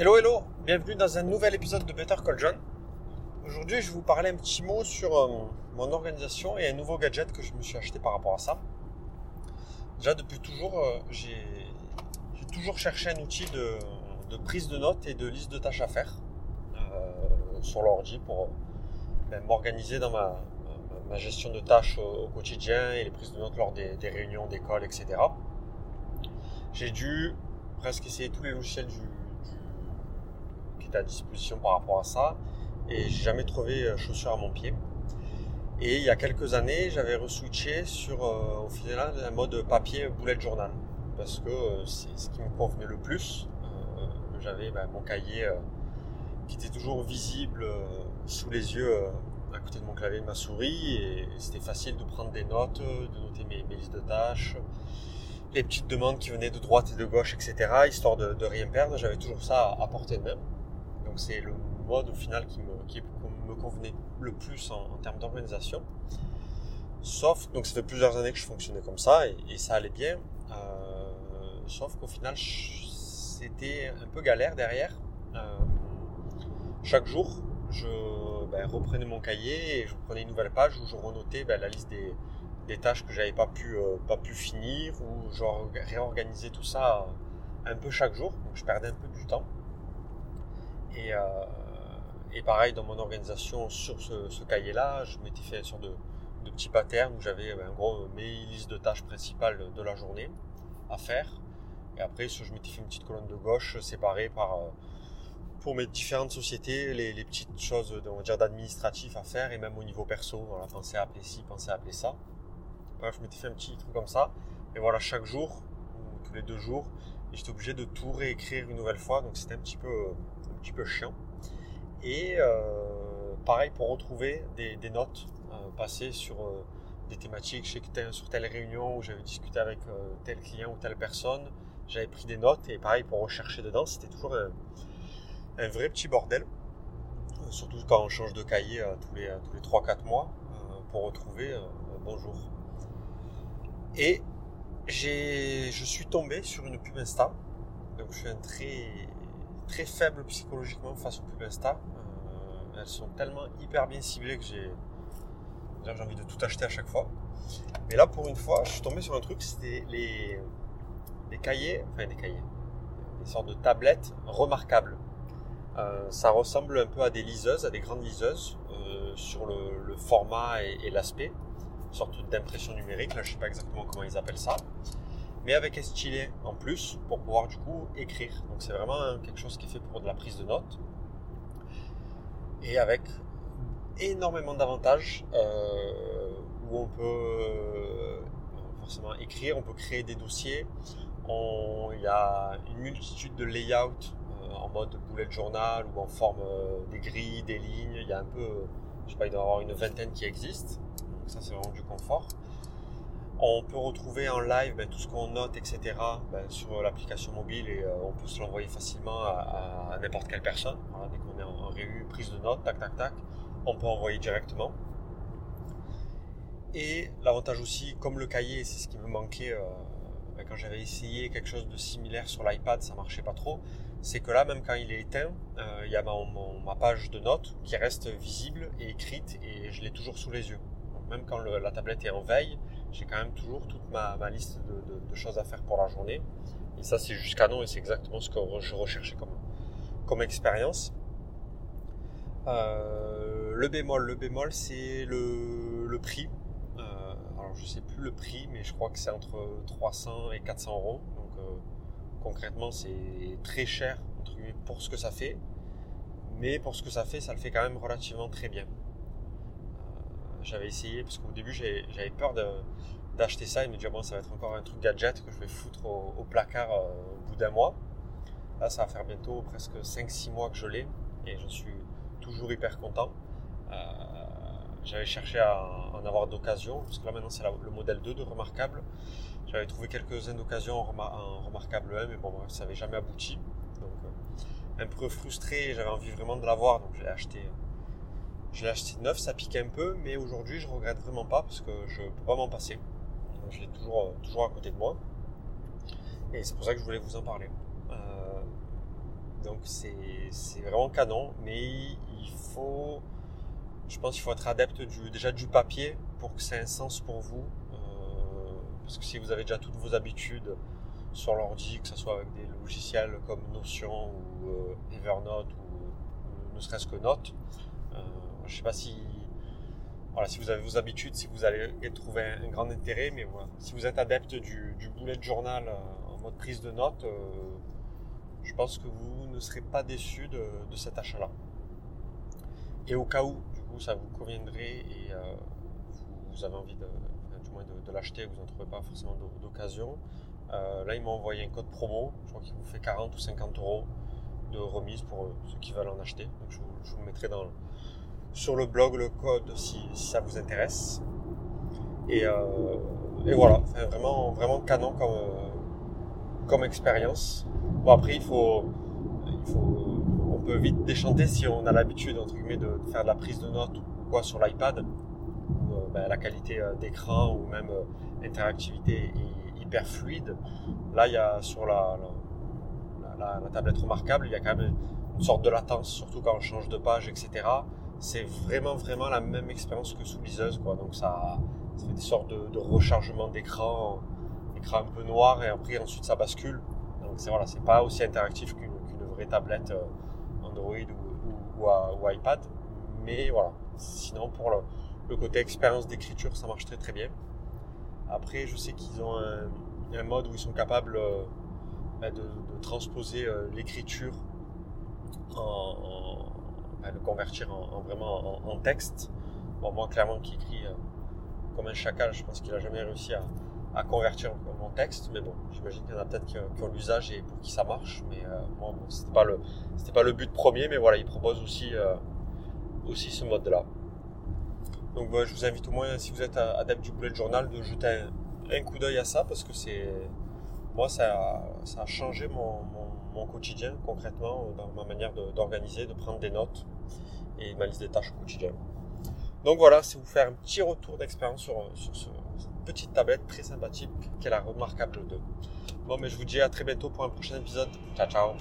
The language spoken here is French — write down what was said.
Hello hello, bienvenue dans un nouvel épisode de Better Call John. Aujourd'hui je vais vous parler un petit mot sur euh, mon organisation et un nouveau gadget que je me suis acheté par rapport à ça. Déjà depuis toujours, euh, j'ai toujours cherché un outil de, prise de notes et de liste de tâches à faire euh, sur l'ordi pour ben, m'organiser dans ma, gestion de tâches au, quotidien et les prises de notes lors des, réunions d'école, etc. J'ai dû presque essayer tous les logiciels du, à disposition par rapport à ça. Et j'ai jamais trouvé euh, chaussure à mon pied. Et il y a quelques années, j'avais reswitché sur euh, au final un mode papier bullet journal parce que euh, c'est ce qui me convenait le plus. j'avais ben, mon cahier qui était toujours visible sous les yeux à côté de mon clavier de ma souris et c'était facile de prendre des notes, de noter mes, listes de tâches, les petites demandes qui venaient de droite et de gauche, etc. histoire de rien perdre. J'avais toujours ça à portée de main c'est le mode au final qui me, qui me convenait le plus en, termes d'organisation. Sauf, donc ça fait plusieurs années que je fonctionnais comme ça et, ça allait bien. Euh, sauf qu'au final, c'était un peu galère derrière. Euh, chaque jour, je ben, reprenais mon cahier et je prenais une nouvelle page où je renotais ben, la liste des, tâches que j'avais pas pu, euh, pas pu finir ou je réorganisais tout ça un peu chaque jour. Donc je perdais un peu du temps. Euh, et, pareil, dans mon organisation, sur ce, cahier-là, je m'étais fait une sorte de, de petit pattern où j'avais en gros mes listes de tâches principales de la journée à faire. Et après, je m'étais fait une petite colonne de gauche séparée par, euh, pour mes différentes sociétés, les, petites choses d'administratif à faire et même au niveau perso. Voilà, penser à appeler ci, penser à appeler ça. Bref, je m'étais fait un petit truc comme ça. Et voilà, chaque jour, ou tous les deux jours, j'étais obligé de tout réécrire une nouvelle fois. Donc c'était un petit peu petit peu chiant. Et euh, pareil pour retrouver des, notes euh, passées sur euh, des thématiques. Sur telle réunion où j'avais discuté avec tel client ou telle personne, j'avais pris des notes et pareil pour rechercher dedans, c'était toujours un, vrai petit bordel. Surtout quand on change de cahier tous les, tous les 3-4 mois pour retrouver bonjour. Et je suis tombé sur une pub Insta. Donc je suis un très très faible psychologiquement face aux pubs Insta. Euh, elles sont tellement hyper bien ciblées que j'ai envie de tout acheter à chaque fois. Mais là, pour une fois, je suis tombé sur un truc, c'était les, les cahiers, enfin des cahiers, des sortes de tablettes remarquables. Euh, ça ressemble un peu à des liseuses, à des grandes liseuses, euh, sur le, format et, et l'aspect, sorte d'impression numérique. Là, je sais pas exactement comment ils appellent ça mais avec un stylet en plus pour pouvoir du coup écrire. Donc c'est vraiment quelque chose qui est fait pour de la prise de notes et avec énormément d'avantages euh, où on peut euh, forcément écrire, on peut créer des dossiers. il y a une multitude de layouts euh, en mode bullet journal ou en forme des grilles, des lignes. Il y a un peu, je sais pas, il doit y avoir une vingtaine qui existent. Donc ça c'est vraiment du confort. On peut retrouver en live ben, tout ce qu'on note, etc. Ben, sur l'application mobile et euh, on peut se l'envoyer facilement à, n'importe quelle personne. dès qu'on est en, prise de notes, tac, tac, tac, on peut envoyer directement. Et l'avantage aussi, comme le cahier, c'est ce qui me manquait euh, ben, quand j'avais essayé quelque chose de similaire sur l'iPad, ça marchait pas trop. C'est que là, même quand il est éteint, euh, il y a ma, page de notes qui reste visible et écrite et je l'ai toujours sous les yeux. Donc même quand la tablette est en veille, j'ai quand même toujours toute ma, liste de, choses à faire pour la journée. Et ça, c'est juste canon et c'est exactement ce que je recherchais comme, expérience. Euh, le bémol, le bémol, c'est le, prix. Euh, alors, je sais plus le prix, mais je crois que c'est entre 300 et 400 euros. Donc, euh, concrètement, c'est très cher pour ce que ça fait. Mais pour ce que ça fait, ça le fait quand même relativement très bien j'avais essayé, parce qu'au début j'avais peur d'acheter ça et me dire bon ça va être encore un truc gadget que je vais foutre au, placard euh, au bout d'un mois. Là ça va faire bientôt presque 5-6 mois que je l'ai et je suis toujours hyper content. Euh, j'avais cherché à en avoir d'occasion, parce que là maintenant c'est le modèle 2 de Remarquable. J'avais trouvé quelques-uns d'occasion en, Remarquable 1, mais bon ça n'avait jamais abouti. Donc euh, un peu frustré, j'avais envie vraiment de l'avoir, donc j'ai acheté je l'ai acheté neuf, ça pique un peu, mais aujourd'hui je regrette vraiment pas parce que je peux pas m'en passer. Je l'ai toujours, euh, toujours à côté de moi. Et c'est pour ça que je voulais vous en parler. Euh, donc c'est vraiment canon, mais il faut, je pense qu'il faut être adepte déjà du papier pour que ça ait un sens pour vous. Euh, parce que si vous avez déjà toutes vos habitudes sur l'ordi, que ce soit avec des logiciels comme Notion ou Evernote ou, ne serait-ce que Note, je ne sais pas si voilà, si vous avez vos habitudes, si vous allez trouver un, grand intérêt, mais voilà. si vous êtes adepte du, du bullet journal en mode prise de notes, je pense que vous ne serez pas déçu de, cet achat-là. Et au cas où, du coup, ça vous conviendrait et euh, vous, avez envie de, du moins de, l'acheter, vous n'en trouvez pas forcément d'occasion, euh, là, ils m'ont envoyé un code promo, je crois qu'il vous fait 40 ou 50 euros de remise pour euh, ceux qui veulent en acheter. Donc, je, vous, mettrai dans, sur le blog le code si, ça vous intéresse. Et, voilà, vraiment, vraiment canon comme, comme expérience. Bon, après, il faut, on peut vite déchanter si on a l'habitude, entre guillemets, de, faire de la prise de notes ou quoi sur l'iPad, euh, ben, la qualité euh, d'écran ou même euh, interactivité est hyper fluide. Là, il y a sur la, la, la, tablette remarquable, il y a quand même une sorte de latence, surtout quand on change de page, etc. C'est vraiment, vraiment la même expérience que sous liseuse, quoi. Donc ça, ça fait des sortes de, rechargement d'écran, écran un peu noir, et après, ensuite, ça bascule c'est voilà, c'est pas aussi interactif qu'une vraie tablette euh, Android ou, iPad. Mais voilà, sinon pour le, côté expérience d'écriture, ça marche très très bien. Après, je sais qu'ils ont un, mode où ils sont capables euh, bah, de, transposer euh, l'écriture en, bah, de convertir en, vraiment en, texte. Bon, moi, clairement, qui écrit comme un chacal, je pense qu'il a jamais réussi à, à convertir mon texte. Mais bon, j'imagine qu'il y en a peut-être qui, ont l'usage et pour qui ça marche. Mais euh, moi, c'était pas le, c'était pas le but premier. Mais voilà, il propose aussi, euh, aussi ce mode-là. Donc, je vous invite au moins, si vous êtes adepte du bullet journal, de jeter un, coup d'œil à ça parce que c'est, moi, ça a, changé mon, quotidien concrètement dans ma manière d'organiser, de, prendre des notes et ma liste des tâches au quotidien. Donc voilà, c'est vous faire un petit retour d'expérience sur, sur ce, petite tablette très sympathique qu'est la Remarkable 2. Bon, mais je vous dis à très bientôt pour un prochain épisode. Ciao, ciao